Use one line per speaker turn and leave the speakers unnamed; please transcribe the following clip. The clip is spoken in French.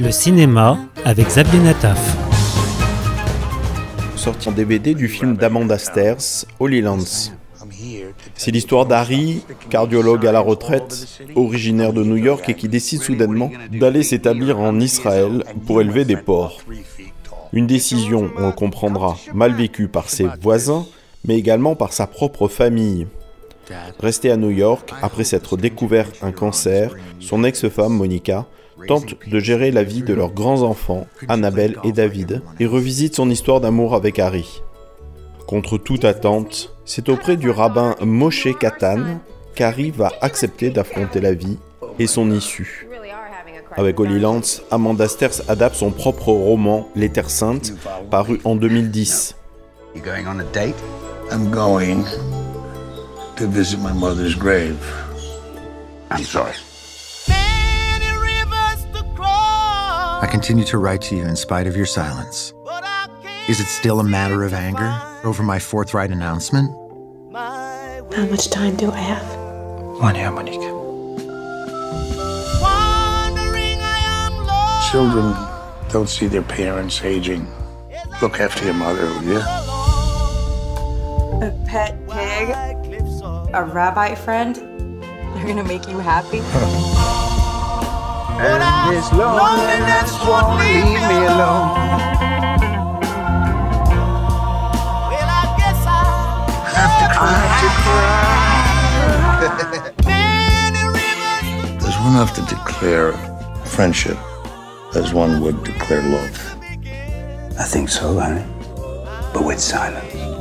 Le cinéma avec Xavier Nataf.
Sorti en DVD du film d'Amanda Sters, Holy Lands. C'est l'histoire d'Harry, cardiologue à la retraite, originaire de New York et qui décide soudainement d'aller s'établir en Israël pour élever des porcs. Une décision, on le comprendra, mal vécue par ses voisins, mais également par sa propre famille. Resté à New York, après s'être découvert un cancer, son ex-femme Monica tente de gérer la vie de leurs grands enfants, Annabelle et David, et revisite son histoire d'amour avec Harry. Contre toute attente, c'est auprès du rabbin Moshe Katan qu'Harry va accepter d'affronter la vie et son issue. Avec Holy Lance, Amanda Sters adapte son propre roman Les Terres Saintes, paru en 2010.
I'm going to visit my mother's grave. I'm sorry.
I continue to write to you in spite of your silence. Is it still a matter of anger over my forthright announcement?
How much time do I have?
One year, Monique.
Children don't see their parents aging. Look after your mother, will you?
A pet pig? A rabbi friend? They're gonna make you happy?
And this loneliness won't leave me alone. Have to cry, to cry. There's one enough to declare friendship as one would declare love.
I think so, Larry. But with silence.